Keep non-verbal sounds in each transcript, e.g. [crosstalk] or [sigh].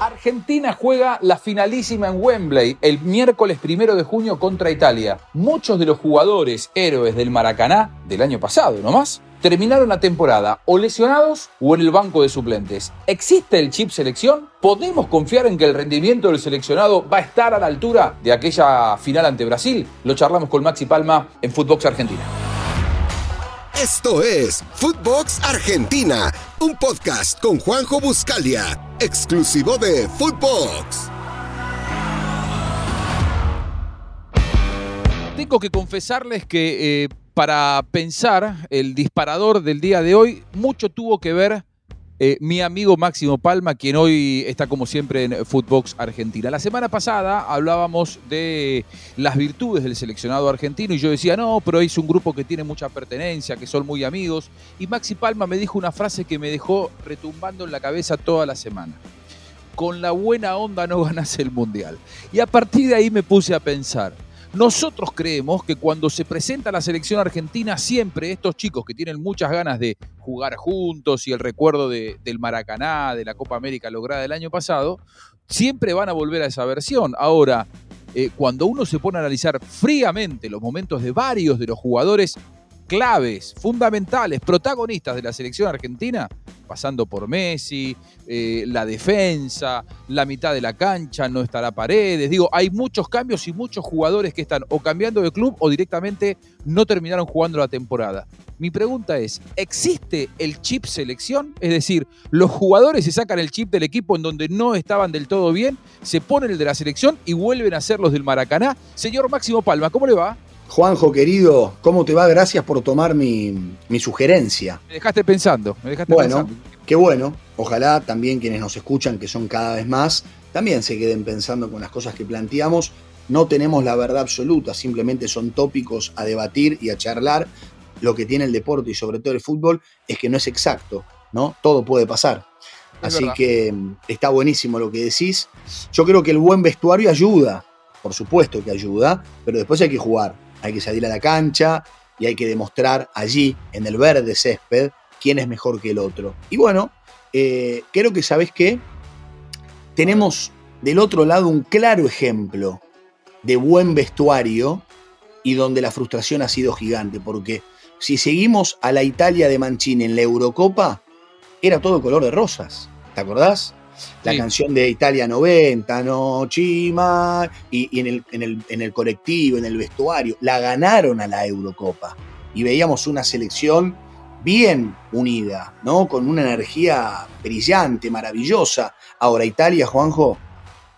Argentina juega la finalísima en Wembley el miércoles primero de junio contra Italia. Muchos de los jugadores héroes del Maracaná del año pasado, ¿no más? Terminaron la temporada o lesionados o en el banco de suplentes. ¿Existe el chip selección? ¿Podemos confiar en que el rendimiento del seleccionado va a estar a la altura de aquella final ante Brasil? Lo charlamos con Maxi Palma en Footbox Argentina. Esto es Footbox Argentina, un podcast con Juanjo Buscalia, exclusivo de Footbox. Tengo que confesarles que eh, para pensar el disparador del día de hoy, mucho tuvo que ver eh, mi amigo Máximo Palma, quien hoy está como siempre en Footbox Argentina. La semana pasada hablábamos de las virtudes del seleccionado argentino y yo decía, no, pero es un grupo que tiene mucha pertenencia, que son muy amigos. Y Maxi Palma me dijo una frase que me dejó retumbando en la cabeza toda la semana. Con la buena onda no [laughs] ganas el mundial. Y a partir de ahí me puse a pensar. Nosotros creemos que cuando se presenta la selección argentina, siempre estos chicos que tienen muchas ganas de jugar juntos y el recuerdo del Maracaná, de la Copa América lograda el año pasado, siempre van a volver a esa versión. Ahora, eh, cuando uno se pone a analizar fríamente los momentos de varios de los jugadores claves, fundamentales, protagonistas de la selección argentina, pasando por Messi, eh, la defensa, la mitad de la cancha, no estará Paredes. Digo, hay muchos cambios y muchos jugadores que están o cambiando de club o directamente no terminaron jugando la temporada. Mi pregunta es, ¿existe el chip selección? Es decir, los jugadores se sacan el chip del equipo en donde no estaban del todo bien, se ponen el de la selección y vuelven a ser los del Maracaná. Señor Máximo Palma, ¿cómo le va? Juanjo, querido, ¿cómo te va? Gracias por tomar mi, sugerencia. Me dejaste pensando, me dejaste bueno, qué bueno. Ojalá también quienes nos escuchan, que son cada vez más, también se queden pensando con las cosas que planteamos. No tenemos la verdad absoluta, simplemente son tópicos a debatir y a charlar. Lo que tiene el deporte y sobre todo el fútbol es que no es exacto, ¿no? Todo puede pasar. Así que mm, está buenísimo lo que decís. Yo creo que el buen vestuario ayuda, por supuesto que ayuda, pero después hay que jugar hay que salir a la cancha y hay que demostrar allí, en el verde césped, quién es mejor que el otro. Y bueno, eh, creo que sabes qué, tenemos del otro lado un claro ejemplo de buen vestuario y donde la frustración ha sido gigante, porque si seguimos a la Italia de Mancini en la Eurocopa, era todo color de rosas, ¿te acordás? La canción de Italia 90, no Chima, y, en, el, en, el, colectivo, en el vestuario, la ganaron a la Eurocopa. Y veíamos una selección bien unida, ¿no? Con una energía brillante, maravillosa. Ahora Italia, Juanjo,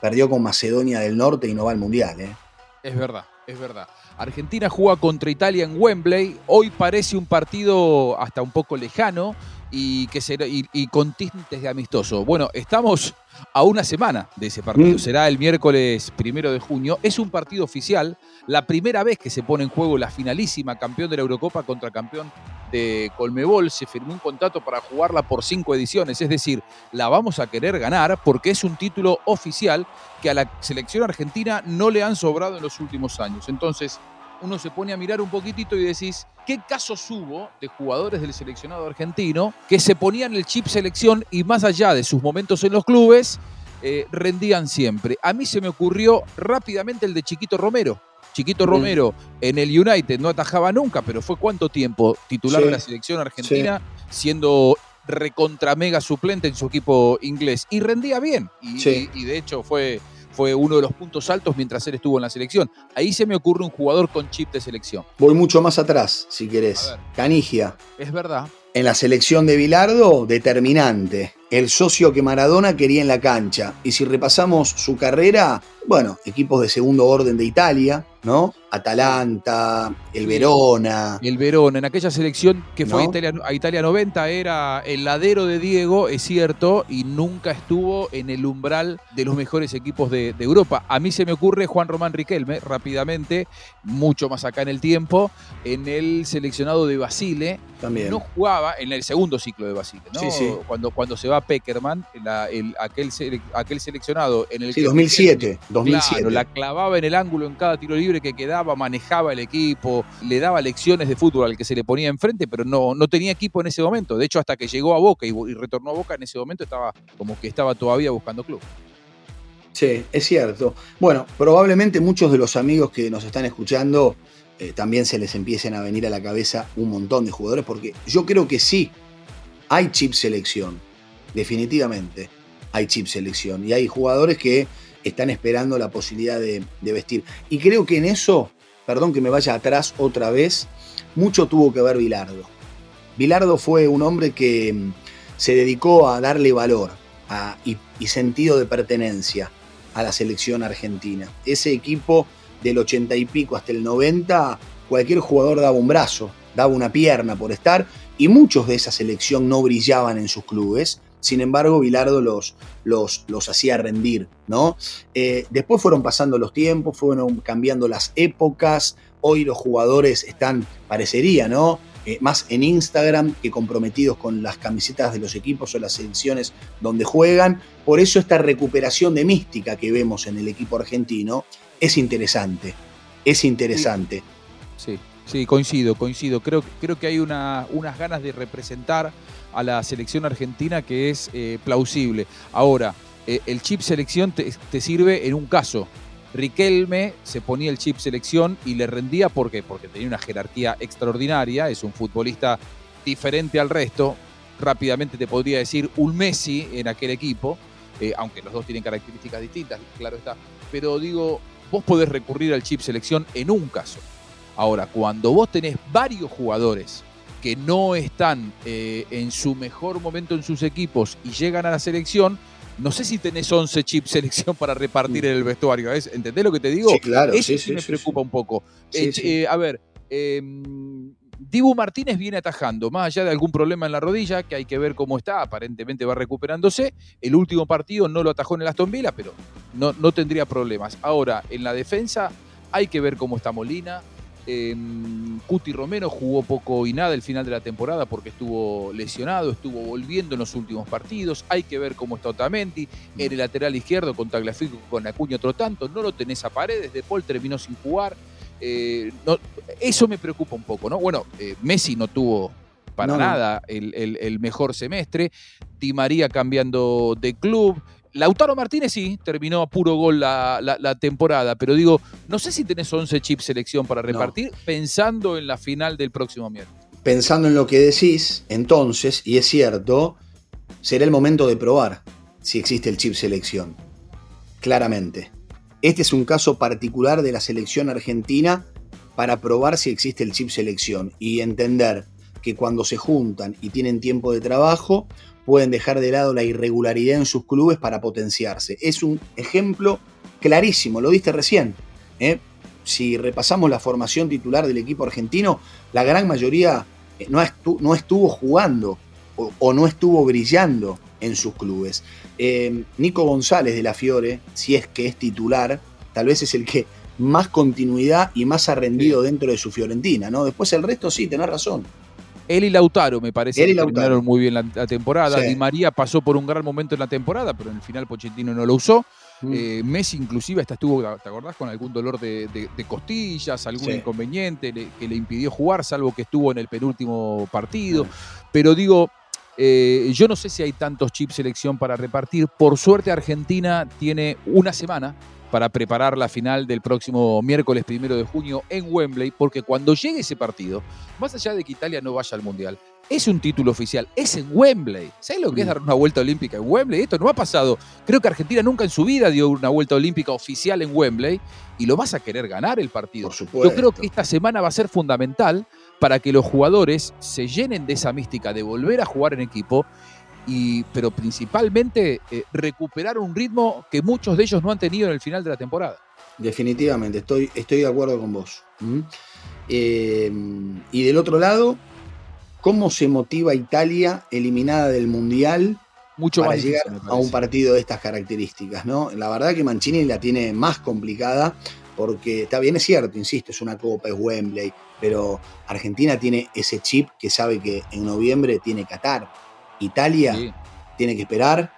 perdió con Macedonia del Norte y no va al Mundial, ¿eh? Es verdad, es verdad. Argentina juega contra Italia en Wembley. Hoy parece un partido hasta un poco lejano y, que será, y, con tintes de amistoso. Bueno, estamos a una semana de ese partido. Mm. Será el miércoles primero de junio. Es un partido oficial. La primera vez que se pone en juego la finalísima campeón de la Eurocopa contra campeón de Colmebol. Se firmó un contrato para jugarla por cinco ediciones. Es decir, la vamos a querer ganar porque es un título oficial que a la selección argentina no le han sobrado en los últimos años. Entonces, uno se pone a mirar un poquitito y decís, ¿qué casos hubo de jugadores del seleccionado argentino que se ponían el chip selección y más allá de sus momentos en los clubes, eh, rendían siempre? A mí se me ocurrió rápidamente el de Chiquito Romero. Chiquito mm. Romero en el United no atajaba nunca, pero fue cuánto tiempo titular de la selección argentina, siendo recontra mega suplente en su equipo inglés. Y rendía bien. y de hecho fue fue uno de los puntos altos mientras él estuvo en la selección. Ahí se me ocurre un jugador con chip de selección. Voy mucho más atrás, si querés. Canigia. Es verdad. En la selección de Bilardo, determinante. El socio que Maradona quería en la cancha. Y si repasamos su carrera, bueno, equipos de segundo orden de Italia, ¿no? Atalanta, el Verona. El Verona, en aquella selección que fue a, Italia, 90, era el ladero de Diego, es cierto, y nunca estuvo en el umbral de los mejores equipos de, Europa. A mí se me ocurre Juan Román Riquelme, rápidamente, mucho más acá en el tiempo, en el seleccionado de Basile. También. No jugaba en el segundo ciclo de Basile, ¿no? Sí, sí. Cuando, cuando se va Peckerman, el, aquel, aquel seleccionado en el sí, 2007, 2007. la clavaba en el ángulo en cada tiro libre que quedaba, manejaba el equipo, le daba lecciones de fútbol al que se le ponía enfrente, pero no, no tenía equipo en ese momento. De hecho, hasta que llegó a Boca y, retornó a Boca, en ese momento estaba como que estaba todavía buscando club. Sí, es cierto. Bueno, probablemente muchos de los amigos que nos están escuchando eh, también se les empiecen a venir a la cabeza un montón de jugadores, porque yo creo que sí, hay chip selección, definitivamente hay chip selección, y hay jugadores que están esperando la posibilidad de, vestir. Y creo que en eso, perdón que me vaya atrás otra vez, mucho tuvo que ver Bilardo. Bilardo fue un hombre que mm, se dedicó a darle valor y, y, sentido de pertenencia a la selección argentina. Ese equipo del 80 y pico hasta el 90, cualquier jugador daba un brazo, daba una pierna por estar, y muchos de esa selección no brillaban en sus clubes. Sin embargo, Bilardo los, los, los hacía rendir, ¿no? Eh, después fueron pasando los tiempos, fueron cambiando las épocas. Hoy los jugadores están, parecería, ¿no? Eh, más en Instagram que comprometidos con las camisetas de los equipos o las selecciones donde juegan. Por eso esta recuperación de mística que vemos en el equipo argentino es interesante. Es interesante. Sí, sí, coincido, coincido. Creo, creo que hay una, unas ganas de representar a la selección argentina que es eh, plausible. Ahora, eh, el chip selección te, te, sirve en un caso. Riquelme se ponía el chip selección y le rendía ¿por qué? porque tenía una jerarquía extraordinaria, es un futbolista diferente al resto. Rápidamente te podría decir un Messi en aquel equipo, eh, aunque los dos tienen características distintas, claro está. Pero digo, vos podés recurrir al chip selección en un caso. Ahora, cuando vos tenés varios jugadores que no están eh, en su mejor momento en sus equipos y llegan a la selección, no sé si tenés 11 chips selección para repartir en el vestuario. ¿es? ¿Entendés lo que te digo? Sí, claro. Eso sí, sí, sí, me preocupa un poco. Eh, eh, a ver, eh, Dibu Martínez viene atajando, más allá de algún problema en la rodilla, que hay que ver cómo está, aparentemente va recuperándose. El último partido no lo atajó en el Aston Villa, pero no, no tendría problemas. Ahora, en la defensa hay que ver cómo está Molina. Eh, Cuti Romero jugó poco y nada el final de la temporada porque estuvo lesionado, estuvo volviendo en los últimos partidos. Hay que ver cómo está Otamendi. En el lateral izquierdo con Tagliafico, con Acuña otro tanto. No lo tenés a paredes. De Paul terminó sin jugar. Eh, no, eso me preocupa un poco, ¿no? Bueno, eh, Messi no tuvo para No, no. nada el, el- el mejor semestre. Di María cambiando de club. Lautaro Martínez sí, terminó a puro gol la, la- la temporada, pero digo, no sé si tenés 11 chips selección para repartir pensando en la final del próximo miércoles. Pensando en lo que decís, entonces, y es cierto, será el momento de probar si existe el chip selección. Claramente. Este es un caso particular de la selección argentina para probar si existe el chip selección y entender que cuando se juntan y tienen tiempo de trabajo, pueden dejar de lado la irregularidad en sus clubes para potenciarse. Es un ejemplo clarísimo, lo diste recién. ¿eh? Si repasamos la formación titular del equipo argentino, la gran mayoría eh, no, estu- no estuvo jugando o, o no estuvo brillando en sus clubes. Eh, Nico González de la Fiore, si es que es titular, tal vez es el que más continuidad y más ha rendido dentro de su Fiorentina, ¿no? Después el resto sí, tenés razón. Él y Lautaro me parece Él y Lautaro. terminaron muy bien la, la temporada. Sí. Di María pasó por un gran momento en la temporada, pero en el final Pochettino no lo usó. Mm. Eh, Messi inclusive hasta estuvo, ¿te acordás? Con algún dolor de, de- de costillas, algún Sí. inconveniente le- que le impidió jugar, salvo que estuvo en el penúltimo partido. Mm. Pero digo, eh, yo no sé si hay tantos chips selección para repartir. Por suerte Argentina tiene una semana para preparar la final del próximo miércoles primero de junio en Wembley, porque cuando llegue ese partido, más allá de que Italia no vaya al Mundial, es un título oficial, es en Wembley. ¿Sabes lo que es dar una vuelta olímpica en Wembley? Esto no ha pasado. Creo que Argentina nunca en su vida dio una vuelta olímpica oficial en Wembley y lo vas a querer ganar el partido. Por supuesto. Yo creo que esta semana va a ser fundamental para que los jugadores se llenen de esa mística de volver a jugar en equipo, y, pero principalmente eh, recuperar un ritmo que muchos de ellos no han tenido en el final de la temporada. Definitivamente, estoy, estoy de acuerdo con vos. ¿Mm? Eh, y del otro lado, ¿cómo se motiva Italia eliminada del Mundial Mucho para más llegar difícil, a un partido de estas características? ¿no? La verdad que Mancini la tiene más complicada porque está bien, es cierto, insisto, es una copa, es Wembley, pero Argentina tiene ese chip que sabe que en noviembre tiene Qatar. Italia Sí. tiene que esperar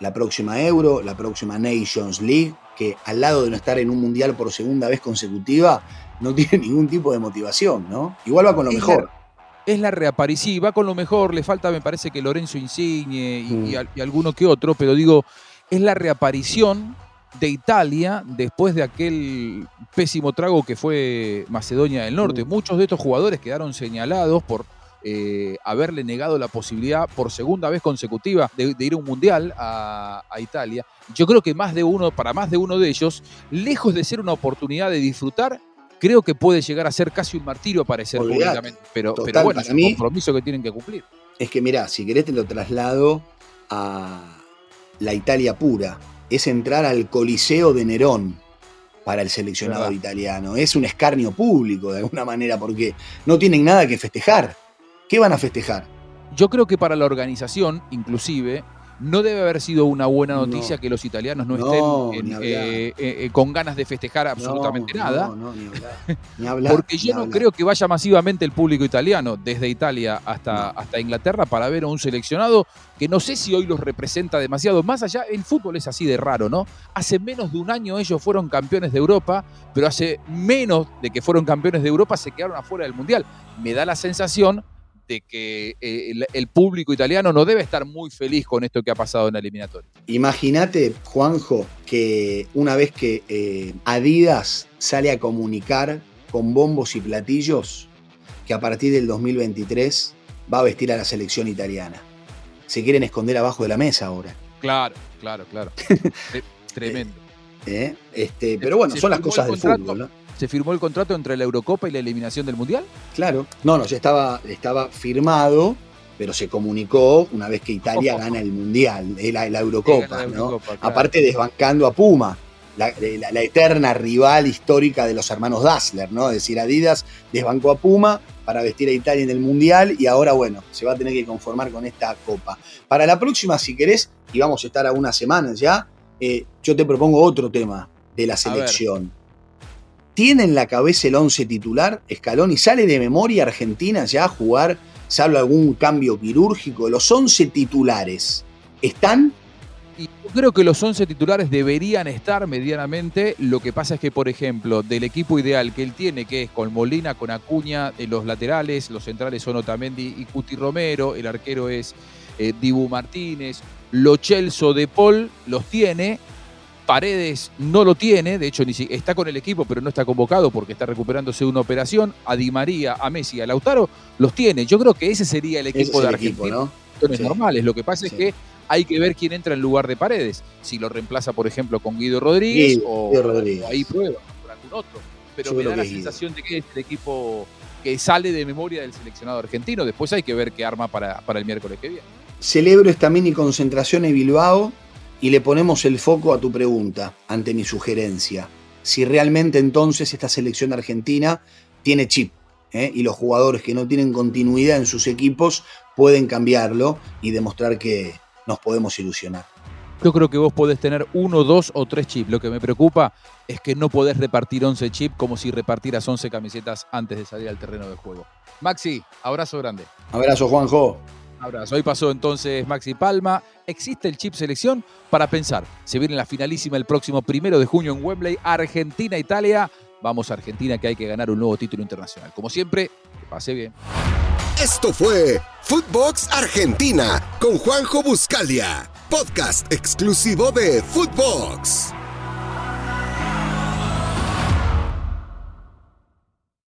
la próxima Euro, la próxima Nations League, que al lado de no estar en un mundial por segunda vez consecutiva, no tiene [laughs] ningún tipo de motivación, ¿no? Igual va con lo Es mejor. Es la reaparición, va con lo mejor, le falta me parece que Lorenzo Insigne y, Mm. y alguno que otro, pero digo, es la reaparición de Italia después de aquel pésimo trago que fue Macedonia del Norte. Mm. Muchos de estos jugadores quedaron señalados por eh, haberle negado la posibilidad por segunda vez consecutiva de, de ir a un mundial a, a Italia. Yo creo que más de uno, para más de uno de ellos, lejos de ser una oportunidad de disfrutar, creo que puede llegar a ser casi un martirio aparecer públicamente. Pero, Total, pero bueno, es un mí- compromiso que tienen que cumplir. Es que mirá, si querés te lo traslado a la Italia pura. Es entrar al Coliseo de Nerón para el seleccionado Verdad. italiano. Es un escarnio público de alguna manera porque no tienen nada que festejar. ¿Qué van a festejar? Yo creo que para la organización, inclusive, no debe haber sido una buena noticia No. que los italianos no, No, estén en- eh, eh, con ganas de festejar absolutamente No, nada. No, no, ni hablar. Ni hablar, Porque ni yo no hablar. creo que vaya masivamente el público italiano, desde Italia hasta, hasta Inglaterra, para ver a un seleccionado que no sé si hoy los representa demasiado. Más allá, el fútbol es así de raro, ¿no? Hace menos de un año ellos fueron campeones de Europa, pero hace menos de que fueron campeones de Europa se quedaron afuera del Mundial. Me da la sensación de que eh, el, el público italiano no debe estar muy feliz con esto que ha pasado en la eliminatoria. Imagínate, Juanjo, que una vez que eh, Adidas sale a comunicar con bombos y platillos que a partir del 2023 va a vestir a la selección italiana. Se quieren esconder abajo de la mesa ahora. Claro, claro, claro. [laughs] Tre- Tremendo. ¿eh? Este, pero bueno, se son las cosas el del fútbol, ¿no? ¿Se firmó el contrato entre la Eurocopa y la eliminación del Mundial? Claro. No, no, ya estaba, estaba firmado, pero se comunicó una vez que Italia gana el Mundial, eh, la, la Eurocopa, la ¿no? Eurocopa, claro. Aparte desbancando a Puma, la, eterna rival histórica de los hermanos Dassler, ¿no? Es decir, Adidas desbancó a Puma para vestir a Italia en el Mundial y ahora, bueno, se va a tener que conformar con esta copa. Para la próxima, si querés, y vamos a estar a unas semanas ya, eh, yo te propongo otro tema de la selección. ¿Tiene en la cabeza el 11 titular Scaloni? ¿Sale de memoria Argentina ya a jugar, salvo algún cambio quirúrgico? Los 11 titulares, ¿están? Y yo creo que los 11 titulares deberían estar medianamente. Lo que pasa es que, por ejemplo, del equipo ideal que él tiene, que es con Molina, con Acuña, en los laterales, los centrales son Otamendi y Cuti Romero, el arquero es eh, Dibu Martínez, Lo Celso de Paul los tiene. Paredes no lo tiene, de hecho ni si- está con el equipo, pero no está convocado porque está recuperándose de una operación. A Di María, a Messi, a Lautaro los tiene. Yo creo que ese sería el equipo es de Argentina equipo, ¿no? situaciones Sí. normales. Lo que pasa Sí. es que hay que ver quién entra en lugar de Paredes. Si lo reemplaza, por ejemplo, con Guido Rodríguez Guido- o, Guido Rodríguez. o ahí prueba por algún otro. Pero Yo me da la Guido. sensación de que es el equipo que sale de memoria del seleccionado argentino. Después hay que ver qué arma para, para el miércoles que viene. Celebro esta mini concentración en Bilbao y le ponemos el foco a tu pregunta ante mi sugerencia. Si realmente entonces esta selección argentina tiene chip ¿eh? y los jugadores que no tienen continuidad en sus equipos pueden cambiarlo y demostrar que nos podemos ilusionar. Yo creo que vos podés tener uno, dos o tres chips. Lo que me preocupa es que no podés repartir 11 chips como si repartieras 11 camisetas antes de salir al terreno de juego. Maxi, abrazo grande. Abrazo, Juanjo. Abrazo. Hoy pasó entonces Maxi Palma. Existe el chip selección para pensar. Se viene la finalísima el próximo primero de junio en Wembley, Argentina-Italia. Vamos a Argentina que hay que ganar un nuevo título internacional. Como siempre, que pase bien. Esto fue Footbox Argentina con Juanjo Buscalia, podcast exclusivo de Footbox.